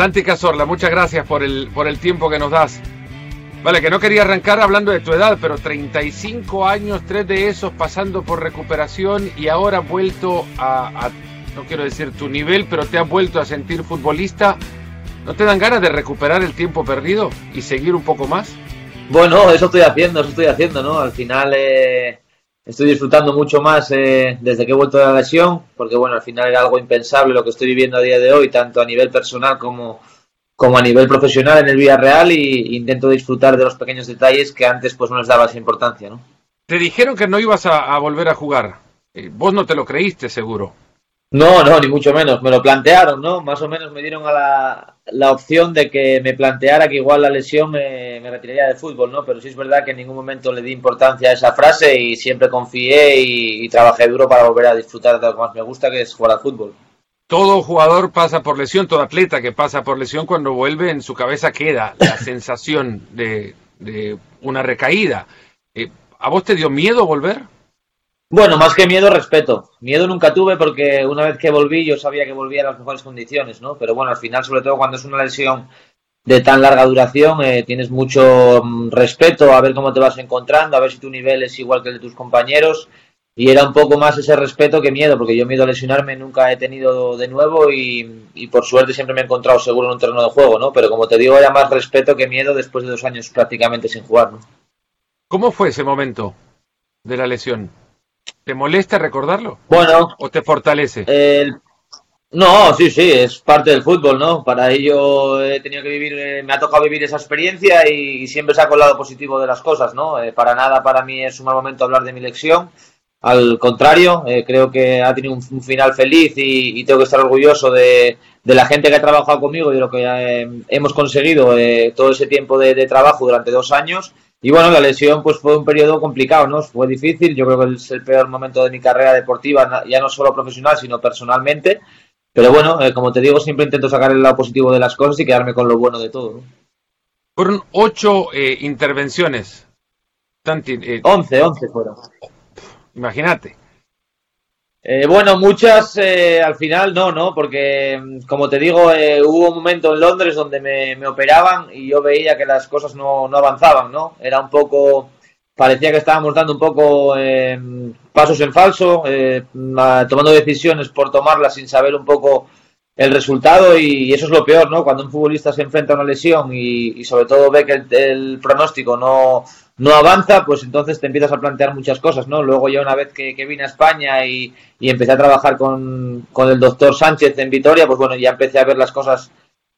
Santi Cazorla, muchas gracias por el, por el tiempo que nos das. Vale, que no quería arrancar hablando de tu edad, pero 35 años, tres de esos pasando por recuperación y ahora vuelto a, no quiero decir tu nivel, pero te has vuelto a sentir futbolista. ¿No te dan ganas de recuperar el tiempo perdido y seguir un poco más? Bueno, eso estoy haciendo, eso estoy haciendo, ¿no? Al final eh, estoy disfrutando mucho más eh, desde que he vuelto de la lesión, porque bueno, al final era algo impensable lo que estoy viviendo a día de hoy, tanto a nivel personal como, como a nivel profesional en el Villarreal y intento disfrutar de los pequeños detalles que antes pues no les daba esa importancia, ¿no? Te dijeron que no ibas a, volver a jugar. Eh, vos no te lo creíste, seguro. No, no, ni mucho menos. Me lo plantearon, ¿no? Más o menos me dieron a la, la opción de que me planteara que igual la lesión me, me, retiraría del fútbol, ¿no? Pero sí es verdad que en ningún momento le di importancia a esa frase y siempre confié y, y trabajé duro para volver a disfrutar de lo que más me gusta, que es jugar al fútbol todo jugador pasa por lesión, todo atleta que pasa por lesión, cuando vuelve en su cabeza queda la sensación de, una recaída. Eh, ¿A vos te dio miedo volver? Bueno, más que miedo, respeto. Miedo nunca tuve porque una vez que volví yo sabía que volvía a las mejores condiciones, ¿no? Pero bueno, al final, sobre todo cuando es una lesión de tan larga duración, eh, tienes mucho mm, respeto a ver cómo te vas encontrando, a ver si tu nivel es igual que el de tus compañeros y era un poco más ese respeto que miedo, porque yo miedo a lesionarme nunca he tenido de nuevo y, por suerte siempre me he encontrado seguro en un terreno de juego, ¿no? Pero como te digo, era más respeto que miedo después de dos años prácticamente sin jugar, ¿no? ¿Cómo fue ese momento de la lesión? ¿Te molesta recordarlo? Bueno. ¿O te fortalece? no, sí, sí, es parte del fútbol, ¿no? Para ello he tenido que vivir, eh, me ha tocado vivir esa experiencia y, siempre saco el lado positivo de las cosas, ¿no? Eh, para nada para mí es un mal momento hablar de mi lección al contrario, eh, creo que ha tenido un, final feliz y, tengo que estar orgulloso de, la gente que ha trabajado conmigo y de lo que eh, hemos conseguido eh, todo ese tiempo de, trabajo durante dos años. Y bueno, la lesión pues fue un periodo complicado, ¿no? Fue difícil, yo creo que es el peor momento de mi carrera deportiva, ya no solo profesional, sino personalmente. Pero bueno, como te digo, siempre intento sacar el lado positivo de las cosas y quedarme con lo bueno de todo. Fueron ocho intervenciones. once, once fueron. Imagínate. Eh, bueno, muchas eh, al final no, ¿no? Porque, mm, como te digo, eh, hubo un momento en Londres donde me, operaban y yo veía que las cosas no, no, avanzaban, ¿no? Era un poco, parecía que estábamos dando un poco pasos en falso, tomando decisiones por tomarlas sin saber un poco el resultado y, eso es lo peor, ¿no? Cuando un futbolista se enfrenta a una lesión y, sobre todo ve que el pronóstico no no avanza, pues entonces te empiezas a plantear muchas cosas, ¿no? Luego ya una vez que, vine a España y, empecé a trabajar con, el doctor Sánchez en Vitoria, pues bueno, ya empecé a ver las cosas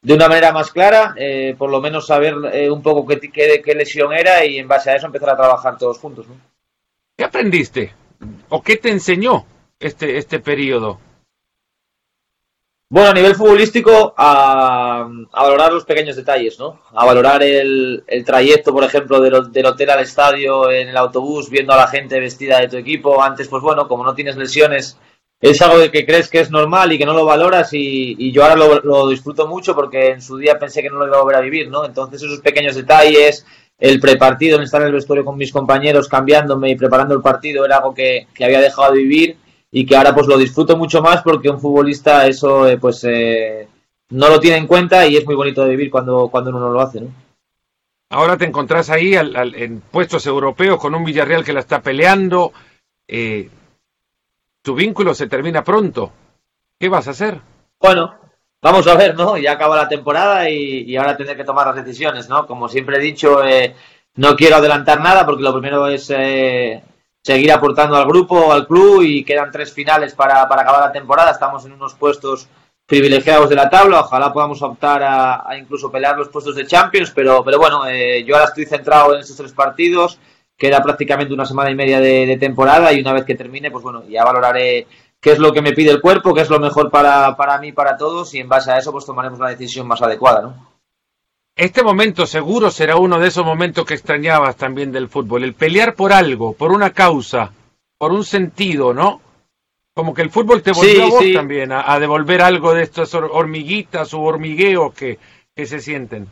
de una manera más clara, eh, por lo menos saber eh, un poco qué, qué, qué, lesión era y en base a eso empezar a trabajar todos juntos, ¿no? ¿Qué aprendiste? ¿O qué te enseñó este, este periodo? Bueno, a nivel futbolístico, a, valorar los pequeños detalles, ¿no? A valorar el, trayecto, por ejemplo, del, hotel al estadio en el autobús, viendo a la gente vestida de tu equipo. Antes, pues bueno, como no tienes lesiones, es algo que crees que es normal y que no lo valoras y, yo ahora lo, disfruto mucho porque en su día pensé que no lo iba a volver a vivir, ¿no? Entonces esos pequeños detalles, el prepartido, en estar en el vestuario con mis compañeros cambiándome y preparando el partido era algo que, que había dejado de vivir y que ahora pues lo disfruto mucho más porque un futbolista eso eh, pues eh, no lo tiene en cuenta y es muy bonito de vivir cuando, cuando uno no lo hace, ¿no? Ahora te encontrás ahí en puestos europeos con un Villarreal que la está peleando. Eh, tu vínculo se termina pronto. ¿Qué vas a hacer? Bueno, vamos a ver, ¿no? Ya acaba la temporada y, y ahora tendré que tomar las decisiones, ¿no? Como siempre he dicho, eh, no quiero adelantar nada porque lo primero es eh, seguir aportando al grupo, al club y quedan tres finales para, para acabar la temporada. Estamos en unos puestos privilegiados de la tabla. Ojalá podamos optar a, incluso pelear los puestos de Champions, pero, pero bueno, eh, yo ahora estoy centrado en estos tres partidos. Queda prácticamente una semana y media de, de, temporada y una vez que termine, pues bueno, ya valoraré qué es lo que me pide el cuerpo, qué es lo mejor para, para mí, para todos y en base a eso pues tomaremos la decisión más adecuada, ¿no? Este momento seguro será uno de esos momentos que extrañabas también del fútbol, el pelear por algo, por una causa, por un sentido, ¿no? Como que el fútbol te volvió a vos también a, devolver algo de estas hormiguitas o hormigueos que, que se sienten.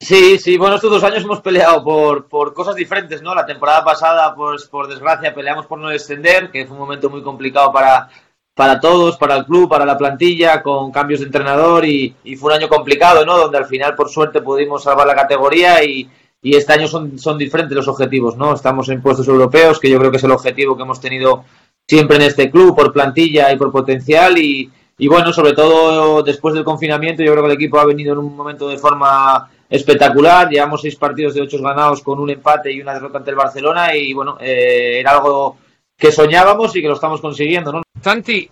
Sí, sí, bueno, estos dos años hemos peleado por, por cosas diferentes, ¿no? La temporada pasada, pues por desgracia, peleamos por no descender, que fue un momento muy complicado para, para todos, para el club, para la plantilla, con cambios de entrenador y, fue un año complicado, ¿no? Donde al final, por suerte, pudimos salvar la categoría y, este año son, diferentes los objetivos, ¿no? Estamos en puestos europeos, que yo creo que es el objetivo que hemos tenido siempre en este club, por plantilla y por potencial y, y bueno, sobre todo después del confinamiento, yo creo que el equipo ha venido en un momento de forma espectacular. Llevamos seis partidos de ocho ganados con un empate y una derrota ante el Barcelona y bueno, eh, era algo que soñábamos y que lo estamos consiguiendo, ¿no? Santi,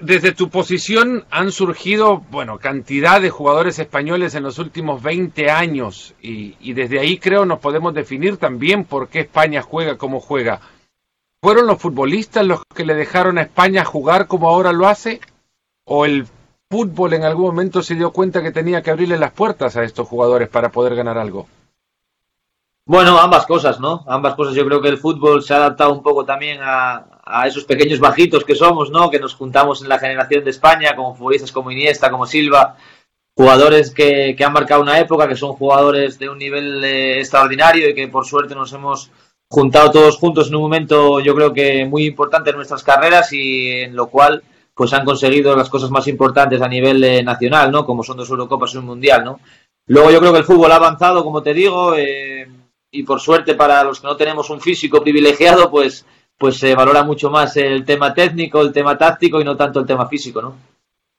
desde tu posición han surgido, bueno, cantidad de jugadores españoles en los últimos 20 años y, y, desde ahí creo nos podemos definir también por qué España juega como juega. ¿Fueron los futbolistas los que le dejaron a España jugar como ahora lo hace? ¿O el fútbol en algún momento se dio cuenta que tenía que abrirle las puertas a estos jugadores para poder ganar algo? Bueno, ambas cosas, ¿no? Ambas cosas. Yo creo que el fútbol se ha adaptado un poco también a, esos pequeños bajitos que somos, ¿no? Que nos juntamos en la generación de España, como futbolistas como Iniesta, como Silva, jugadores que, han marcado una época, que son jugadores de un nivel eh, extraordinario y que por suerte nos hemos juntado todos juntos en un momento, yo creo que muy importante en nuestras carreras y en lo cual pues han conseguido las cosas más importantes a nivel eh, nacional, ¿no? Como son dos Eurocopas y un Mundial, ¿no? Luego yo creo que el fútbol ha avanzado, como te digo, eh, y por suerte para los que no tenemos un físico privilegiado, pues, pues se valora mucho más el tema técnico, el tema táctico y no tanto el tema físico, ¿no?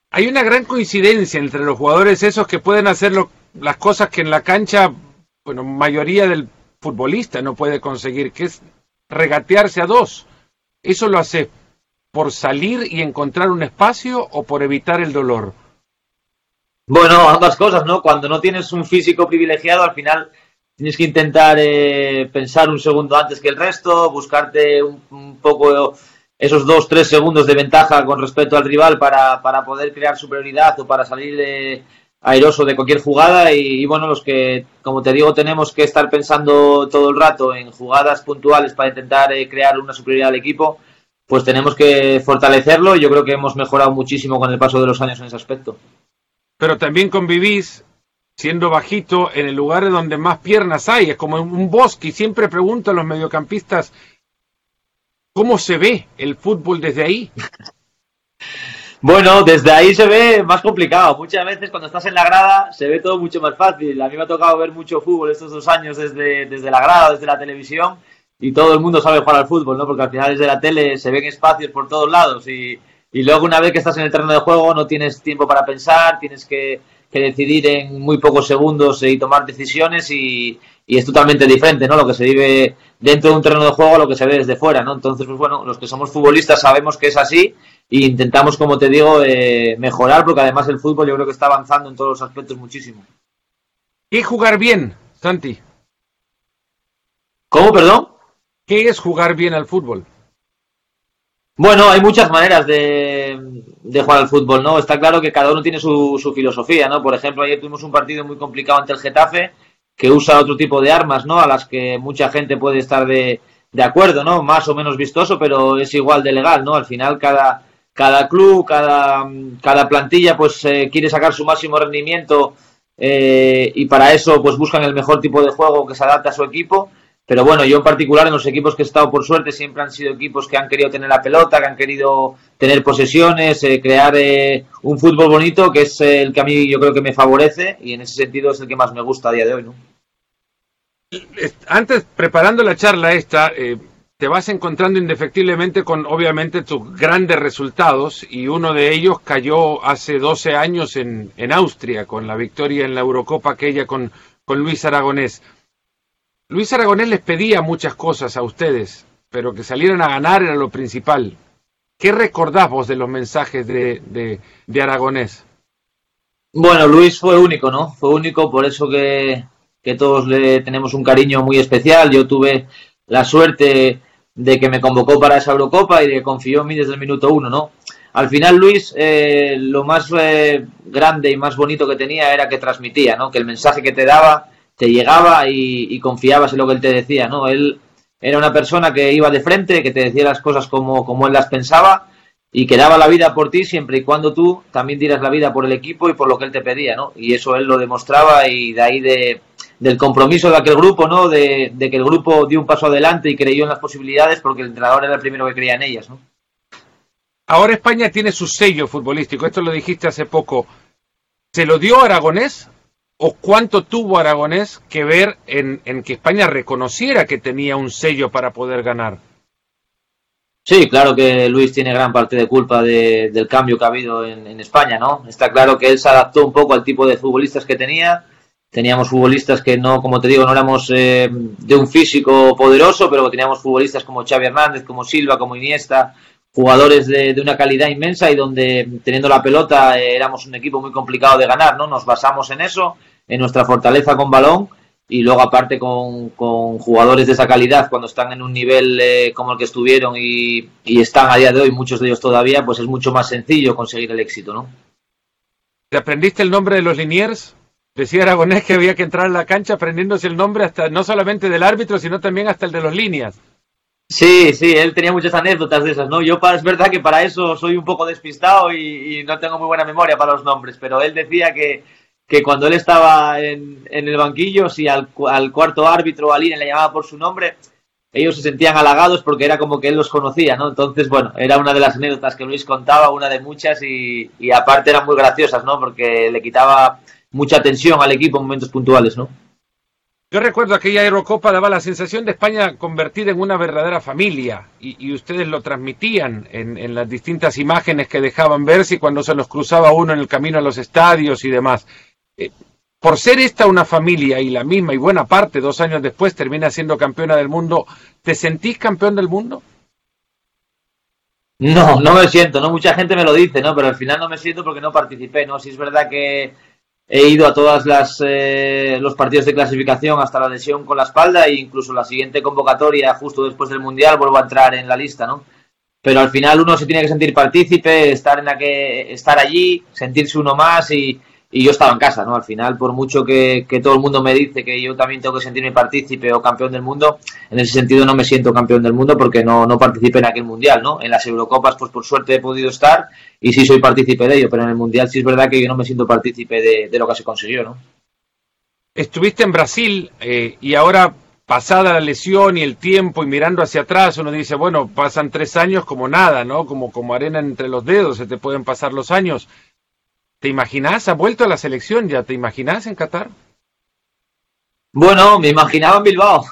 Hay una gran coincidencia entre los jugadores esos que pueden hacer las cosas que en la cancha, bueno, mayoría del futbolista no puede conseguir, que es regatearse a dos. Eso lo hace por salir y encontrar un espacio o por evitar el dolor. Bueno, ambas cosas, ¿no? Cuando no tienes un físico privilegiado, al final tienes que intentar eh, pensar un segundo antes que el resto, buscarte un, poco esos dos, tres segundos de ventaja con respecto al rival para, para poder crear superioridad o para salir de, airoso de cualquier jugada y, bueno, los que, como te digo, tenemos que estar pensando todo el rato en jugadas puntuales para intentar eh, crear una superioridad al equipo, pues tenemos que fortalecerlo y yo creo que hemos mejorado muchísimo con el paso de los años en ese aspecto. Pero también convivís siendo bajito en el lugar donde más piernas hay. Es como un bosque y siempre pregunto a los mediocampistas cómo se ve el fútbol desde ahí. Bueno, desde ahí se ve más complicado. Muchas veces cuando estás en la grada se ve todo mucho más fácil. A mí me ha tocado ver mucho fútbol estos dos años desde, desde la grada, desde la televisión y todo el mundo sabe jugar al fútbol, ¿no? Porque al final desde la tele se ven espacios por todos lados y, y luego una vez que estás en el terreno de juego no tienes tiempo para pensar, tienes que que decidir en muy pocos segundos y tomar decisiones y, es totalmente diferente, ¿no? Lo que se vive dentro de un terreno de juego a lo que se ve desde fuera, ¿no? Entonces, pues bueno, los que somos futbolistas sabemos que es así e intentamos, como te digo, eh, mejorar porque además el fútbol yo creo que está avanzando en todos los aspectos muchísimo. ¿Qué jugar bien, Santi? ¿Cómo, perdón? ¿Qué es jugar bien al fútbol? Bueno, hay muchas maneras de, jugar al fútbol, ¿no? Está claro que cada uno tiene su, su, filosofía, ¿no? Por ejemplo, ayer tuvimos un partido muy complicado ante el Getafe que usa otro tipo de armas, ¿no? A las que mucha gente puede estar de, acuerdo, ¿no? Más o menos vistoso, pero es igual de legal, ¿no? Al final cada, cada club, cada, cada plantilla, pues eh, quiere sacar su máximo rendimiento eh, y para eso, pues buscan el mejor tipo de juego que se adapte a su equipo pero bueno, yo en particular en los equipos que he estado por suerte siempre han sido equipos que han querido tener la pelota, que han querido tener posesiones, eh, crear eh, un fútbol bonito, que es el que a mí yo creo que me favorece y en ese sentido es el que más me gusta a día de hoy. ¿no? Antes, preparando la charla esta, eh, te vas encontrando indefectiblemente con obviamente tus grandes resultados y uno de ellos cayó hace 12 años en, en Austria con la victoria en la Eurocopa aquella con, con Luis Aragonés. Luis Aragonés les pedía muchas cosas a ustedes, pero que salieran a ganar era lo principal. ¿Qué recordás vos de los mensajes de, de, Aragonés? Bueno, Luis fue único, ¿no? Fue único, por eso que, todos le tenemos un cariño muy especial. Yo tuve la suerte de que me convocó para esa Eurocopa y de que confió en mí desde el minuto uno, ¿no? Al final Luis eh, lo más eh, grande y más bonito que tenía era que transmitía, ¿no? Que el mensaje que te daba te llegaba y, confiabas en lo que él te decía, ¿no? Él era una persona que iba de frente, que te decía las cosas como, como él las pensaba y que daba la vida por ti siempre y cuando tú también dieras la vida por el equipo y por lo que él te pedía, ¿no? Y eso él lo demostraba y de ahí de, del compromiso de aquel grupo, ¿no? De, de, que el grupo dio un paso adelante y creyó en las posibilidades porque el entrenador era el primero que creía en ellas, ¿no? ahora España tiene su sello futbolístico, esto lo dijiste hace poco. ¿Se lo dio Aragonés o cuánto tuvo Aragonés que ver en, que España reconociera que tenía un sello para poder ganar? Sí, claro que Luis tiene gran parte de culpa del cambio que ha habido en, España, ¿no? Está claro que él se adaptó un poco al tipo de futbolistas que tenía. Teníamos futbolistas que no, como te digo, no éramos eh, de un físico poderoso, pero teníamos futbolistas como Xavi Hernández, como Silva, como Iniesta, jugadores de, una calidad inmensa y donde teniendo la pelota eh, éramos un equipo muy complicado de ganar, ¿no? Nos basamos en eso, en nuestra fortaleza con balón y luego aparte con, jugadores de esa calidad cuando están en un nivel eh, como el que estuvieron y, están a día de hoy muchos de ellos todavía, pues es mucho más sencillo conseguir el éxito, ¿no? ¿Te aprendiste el nombre de los Liniers? Decía Aragonés que había que entrar a la cancha aprendiéndose el nombre hasta no solamente del árbitro, sino también hasta el de los líneas. Sí, sí, él tenía muchas anécdotas de esas, ¿no? Yo es verdad que para eso soy un poco despistado y, no tengo muy buena memoria para los nombres, pero él decía que, que cuando él estaba en, en el banquillo, si al, al cuarto árbitro o al INE le llamaba por su nombre, ellos se sentían halagados porque era como que él los conocía, ¿no? Entonces, bueno, era una de las anécdotas que Luis contaba, una de muchas y, y aparte eran muy graciosas, ¿no? Porque le quitaba mucha tensión al equipo en momentos puntuales, ¿no? Yo recuerdo aquella Eurocopa daba la sensación de España convertida en una verdadera familia y, ustedes lo transmitían en, las distintas imágenes que dejaban verse cuando se los cruzaba uno en el camino a los estadios y demás. Eh, por ser esta una familia y la misma y buena parte, dos años después termina siendo campeona del mundo, ¿te sentís campeón del mundo? No, no me siento, no mucha gente me lo dice, ¿no? Pero al final no me siento porque no participé, ¿no? Si es verdad que He ido a todas las eh, los partidos de clasificación hasta la lesión con la espalda e incluso la siguiente convocatoria justo después del mundial vuelvo a entrar en la lista, ¿no? Pero al final uno se tiene que sentir partícipe, estar en la que estar allí, sentirse uno más y, y yo estaba en casa, ¿no? Al final, por mucho que, todo el mundo me dice que yo también tengo que sentirme partícipe o campeón del mundo, en ese sentido no me siento campeón del mundo porque no, no participé en aquel mundial, ¿no? En las Eurocopas, pues por suerte he podido estar y sí soy partícipe de ello, pero en el mundial sí es verdad que yo no me siento partícipe de, lo que se consiguió, ¿no? Estuviste en Brasil eh, y ahora pasada la lesión y el tiempo y mirando hacia atrás, uno dice, bueno, pasan tres años como nada, ¿no? Como, como arena entre los dedos, se te pueden pasar los años. ¿Te imaginas? ¿Ha vuelto a la selección ya? ¿Te imaginas en Qatar? Bueno, me imaginaba en Bilbao.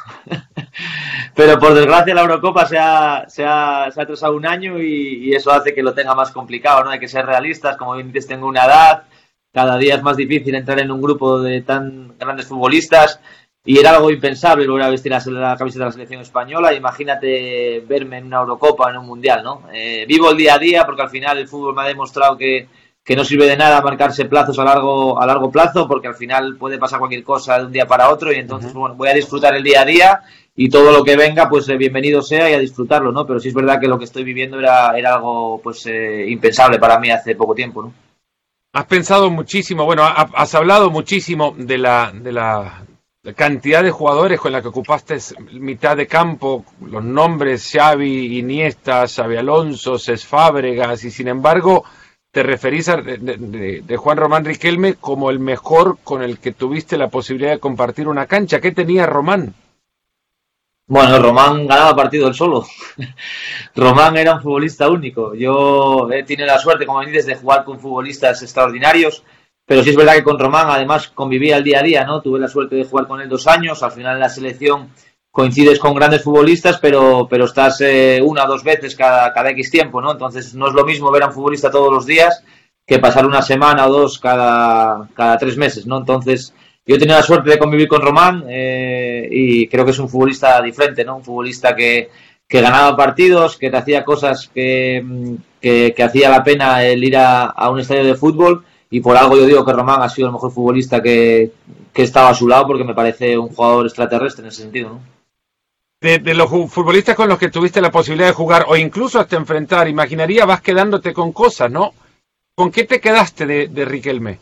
Pero por desgracia la Eurocopa se ha, se ha, atrasado un año y, eso hace que lo tenga más complicado, ¿no? Hay que ser realistas, como bien dices, tengo una edad, cada día es más difícil entrar en un grupo de tan grandes futbolistas y era algo impensable volver a vestir la, camiseta de la selección española. Imagínate verme en una Eurocopa, en un Mundial, ¿no? Eh, vivo el día a día porque al final el fútbol me ha demostrado que que no sirve de nada marcarse plazos a largo, a largo plazo, porque al final puede pasar cualquier cosa de un día para otro, y entonces, bueno, voy a disfrutar el día a día y todo lo que venga, pues eh, bienvenido sea y a disfrutarlo, ¿no? Pero sí es verdad que lo que estoy viviendo era, era algo, pues, eh, impensable para mí hace poco tiempo, ¿no? Has pensado muchísimo, bueno, has hablado muchísimo de la, de la cantidad de jugadores con la que ocupaste mitad de campo, los nombres Xavi, Iniesta, Xavi Alonso, Cés Fábregas, y sin embargo, te referís a de, Juan Román Riquelme como el mejor con el que tuviste la posibilidad de compartir una cancha. ¿Qué tenía Román? Bueno, Román ganaba partido él solo. Román era un futbolista único. Yo he tenido la suerte, como dices, de jugar con futbolistas extraordinarios, pero sí es verdad que con Román además convivía el día a día, ¿no? Tuve la suerte de jugar con él dos años, al final en la selección coincides con grandes futbolistas, pero, pero estás eh, una o dos veces cada, cada X tiempo, ¿no? Entonces no es lo mismo ver a un futbolista todos los días que pasar una semana o dos cada, cada tres meses, ¿no? Entonces yo he tenido la suerte de convivir con Román eh, y creo que es un futbolista diferente, ¿no? Un futbolista que, que ganaba partidos, que te hacía cosas que, que, hacía la pena el ir a, a, un estadio de fútbol y por algo yo digo que Román ha sido el mejor futbolista que, que estaba a su lado porque me parece un jugador extraterrestre en ese sentido, ¿no? De, los futbolistas con los que tuviste la posibilidad de jugar o incluso hasta enfrentar, imaginaría vas quedándote con cosas, ¿no? ¿Con qué te quedaste de, Riquelme?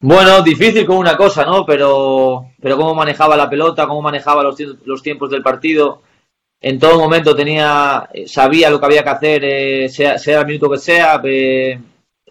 Bueno, difícil con una cosa, ¿no? Pero, pero cómo manejaba la pelota, cómo manejaba los, los tiempos del partido. En todo momento tenía, sabía lo que había que hacer, eh, sea, sea, el minuto que sea. Eh,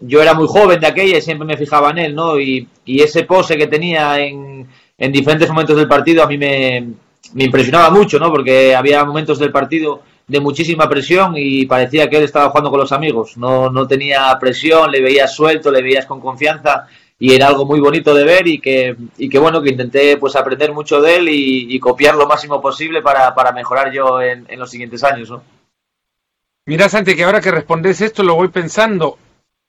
yo era muy joven de aquella y siempre me fijaba en él, ¿no? Y, y ese pose que tenía en, en diferentes momentos del partido a mí me, me impresionaba mucho, ¿no? Porque había momentos del partido de muchísima presión y parecía que él estaba jugando con los amigos. No, no tenía presión, le veías suelto, le veías con confianza y era algo muy bonito de ver y que, y que bueno, que intenté pues aprender mucho de él y, copiar lo máximo posible para, para mejorar yo en, en, los siguientes años. ¿no? Mira, Santi, que ahora que respondes esto lo voy pensando.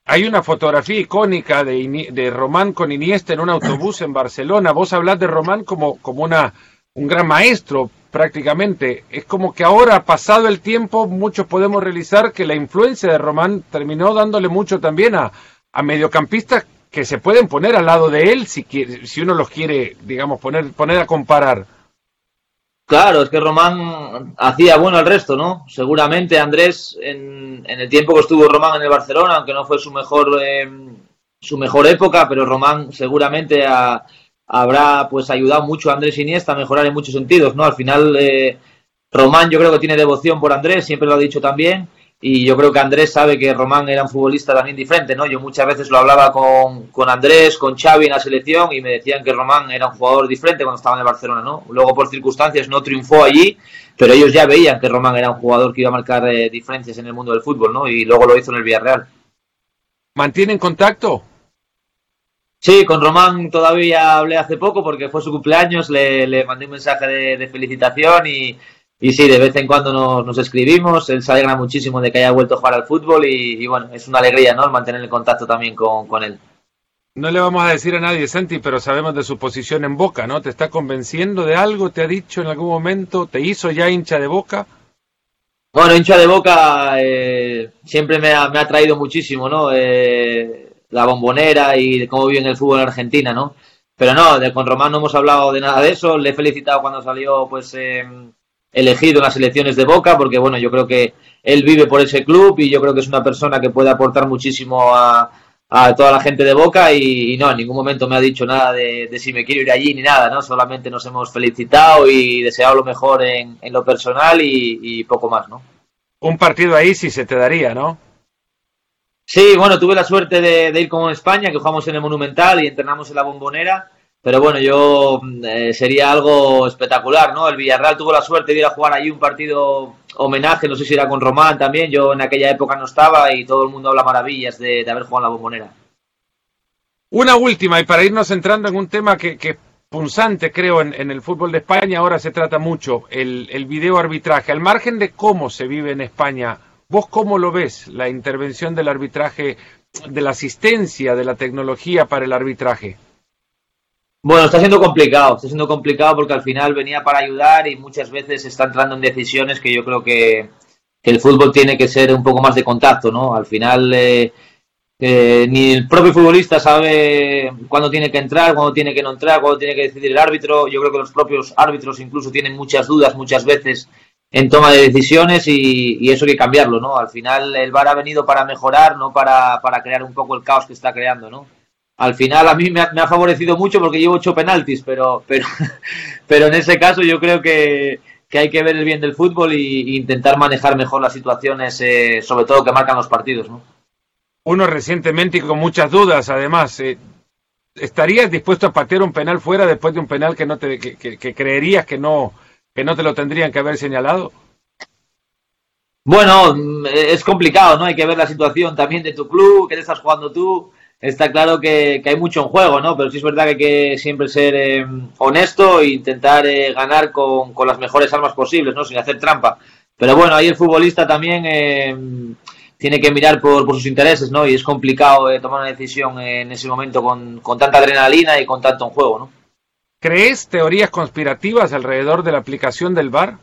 Hay una fotografía icónica de, de Román con Iniesta en un autobús en Barcelona. Vos hablás de Román como, como una, un gran maestro prácticamente. Es como que ahora, pasado el tiempo, muchos podemos realizar que la influencia de Román terminó dándole mucho también a, a mediocampistas que se pueden poner al lado de él si, si uno los quiere, digamos, poner, poner a comparar. Claro, es que Román hacía bueno al resto, ¿no? Seguramente Andrés, en, el tiempo que estuvo Román en el Barcelona, aunque no fue su mejor, eh, su mejor época, pero Román seguramente habrá pues ayudado mucho a Andrés Iniesta a mejorar en muchos sentidos, ¿no? Al final, eh, Román yo creo que tiene devoción por Andrés, siempre lo ha dicho también, y yo creo que Andrés sabe que Román era un futbolista también diferente, ¿no? Yo muchas veces lo hablaba con, con, Andrés, con Xavi en la selección y me decían que Román era un jugador diferente cuando estaba en el Barcelona, ¿no? Luego por circunstancias no triunfó allí, pero ellos ya veían que Román era un jugador que iba a marcar eh, diferencias en el mundo del fútbol, ¿no? Y luego lo hizo en el Villarreal. ¿Mantienen contacto? Sí, con Román todavía hablé hace poco porque fue su cumpleaños, le, le mandé un mensaje de, de felicitación y, y sí, de vez en cuando nos, escribimos, él se alegra muchísimo de que haya vuelto a jugar al fútbol y, bueno, es una alegría, ¿no? mantener el contacto también con, él. No le vamos a decir a nadie, Santi, pero sabemos de su posición en Boca, ¿no? ¿Te está convenciendo de algo? ¿Te ha dicho en algún momento? ¿Te hizo ya hincha de Boca? Bueno, hincha de Boca eh, siempre me ha, me ha, traído muchísimo, ¿no? Eh, la bombonera y cómo vive en el fútbol en Argentina, ¿no? Pero no, de, con Román no hemos hablado de nada de eso. Le he felicitado cuando salió, pues, eh, elegido en las elecciones de Boca, porque bueno, yo creo que él vive por ese club y yo creo que es una persona que puede aportar muchísimo a, toda la gente de Boca y, no, en ningún momento me ha dicho nada de, si me quiero ir allí ni nada, ¿no? Solamente nos hemos felicitado y deseado lo mejor en, lo personal y, poco más, ¿no? Un partido ahí sí se te daría, ¿no? Sí, bueno, tuve la suerte de, de ir con España, que jugamos en el Monumental y entrenamos en la Bombonera pero bueno, yo eh, sería algo espectacular, ¿no? El Villarreal tuvo la suerte de ir a jugar allí un partido homenaje, no sé si era con Román también, yo en aquella época no estaba y todo el mundo habla maravillas de, haber jugado en la bombonera. Una última, y para irnos entrando en un tema que, que punzante, creo, en, el fútbol de España, ahora se trata mucho, el, el video arbitraje. Al margen de cómo se vive en España, ¿vos cómo lo ves, la intervención del arbitraje, de la asistencia de la tecnología para el arbitraje? Bueno, está siendo complicado, está siendo complicado porque al final venía para ayudar y muchas veces está entrando en decisiones que yo creo que, el fútbol tiene que ser un poco más de contacto, ¿no? Al final eh, eh, ni el propio futbolista sabe cuándo tiene que entrar, cuándo tiene que no entrar, cuándo tiene que decidir el árbitro. Yo creo que los propios árbitros incluso tienen muchas dudas muchas veces en toma de decisiones y, y eso hay que cambiarlo, ¿no? Al final el VAR ha venido para mejorar, no para, para crear un poco el caos que está creando, ¿no? al final a mí me ha, favorecido mucho porque llevo ocho penaltis, pero, pero, pero en ese caso yo creo que, hay que ver el bien del fútbol e intentar manejar mejor las situaciones, eh, sobre todo que marcan los partidos. ¿no? Uno recientemente y con muchas dudas, además, eh, ¿estarías dispuesto a patear un penal fuera después de un penal que no te que, creerías que no que no te lo tendrían que haber señalado? Bueno, es complicado, ¿no? Hay que ver la situación también de tu club, que te estás jugando tú está claro que, hay mucho en juego, ¿no? Pero sí es verdad que hay que siempre ser eh, honesto e intentar eh, ganar con, las mejores armas posibles, ¿no? Sin hacer trampa. Pero bueno, ahí el futbolista también eh, tiene que mirar por, sus intereses, ¿no? Y es complicado tomar una decisión en ese momento con, con tanta adrenalina y con tanto en juego, ¿no? ¿Crees teorías conspirativas alrededor de la aplicación del VAR?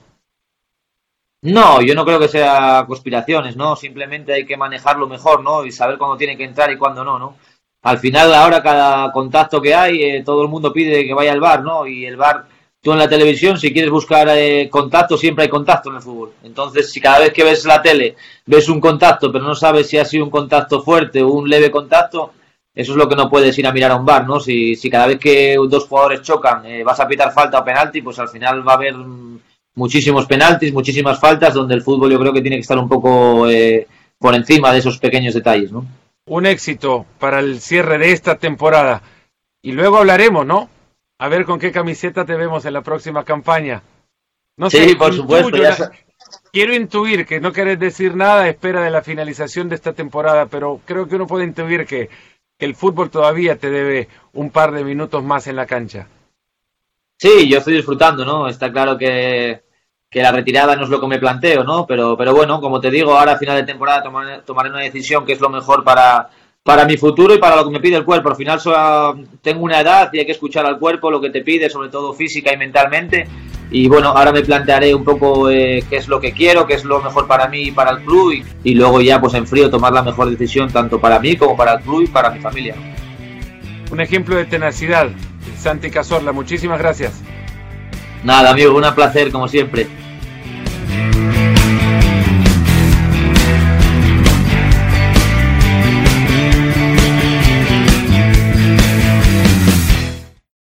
No, yo no creo que sea conspiraciones, ¿no? Simplemente hay que manejarlo mejor, ¿no? Y saber cuándo tiene que entrar y cuándo no, ¿no? Al final, ahora cada contacto que hay, eh, todo el mundo pide que vaya al bar, ¿no? Y el bar, tú en la televisión, si quieres buscar eh, contacto, siempre hay contacto en el fútbol. Entonces, si cada vez que ves la tele ves un contacto, pero no sabes si ha sido un contacto fuerte o un leve contacto, eso es lo que no puedes ir a mirar a un bar, ¿no? Si, si cada vez que dos jugadores chocan eh, vas a pitar falta o penalti, pues al final va a haber muchísimos penaltis, muchísimas faltas, donde el fútbol yo creo que tiene que estar un poco eh, por encima de esos pequeños detalles, ¿no? Un éxito para el cierre de esta temporada. Y luego hablaremos, ¿no? A ver con qué camiseta te vemos en la próxima campaña. No sí, por supuesto. quiero intuir que no querés decir nada a espera de la finalización de esta temporada, pero creo que uno puede intuir que, que el fútbol todavía te debe un par de minutos más en la cancha. Sí, yo estoy disfrutando, ¿no? Está claro que, que la retirada no es lo que me planteo, ¿no? Pero, pero bueno, como te digo, ahora a final de temporada tomaré, tomaré una decisión que es lo mejor para, para mi futuro y para lo que me pide el cuerpo. Al final tengo una edad y hay que escuchar al cuerpo lo que te pide, sobre todo física y mentalmente. Y bueno, ahora me plantearé un poco eh, qué es lo que quiero, qué es lo mejor para mí y para el club y, luego ya pues en frío tomar la mejor decisión tanto para mí como para el club y para mi familia. Un ejemplo de tenacidad, Santi Cazorla, muchísimas gracias. Nada, amigo, un placer como siempre.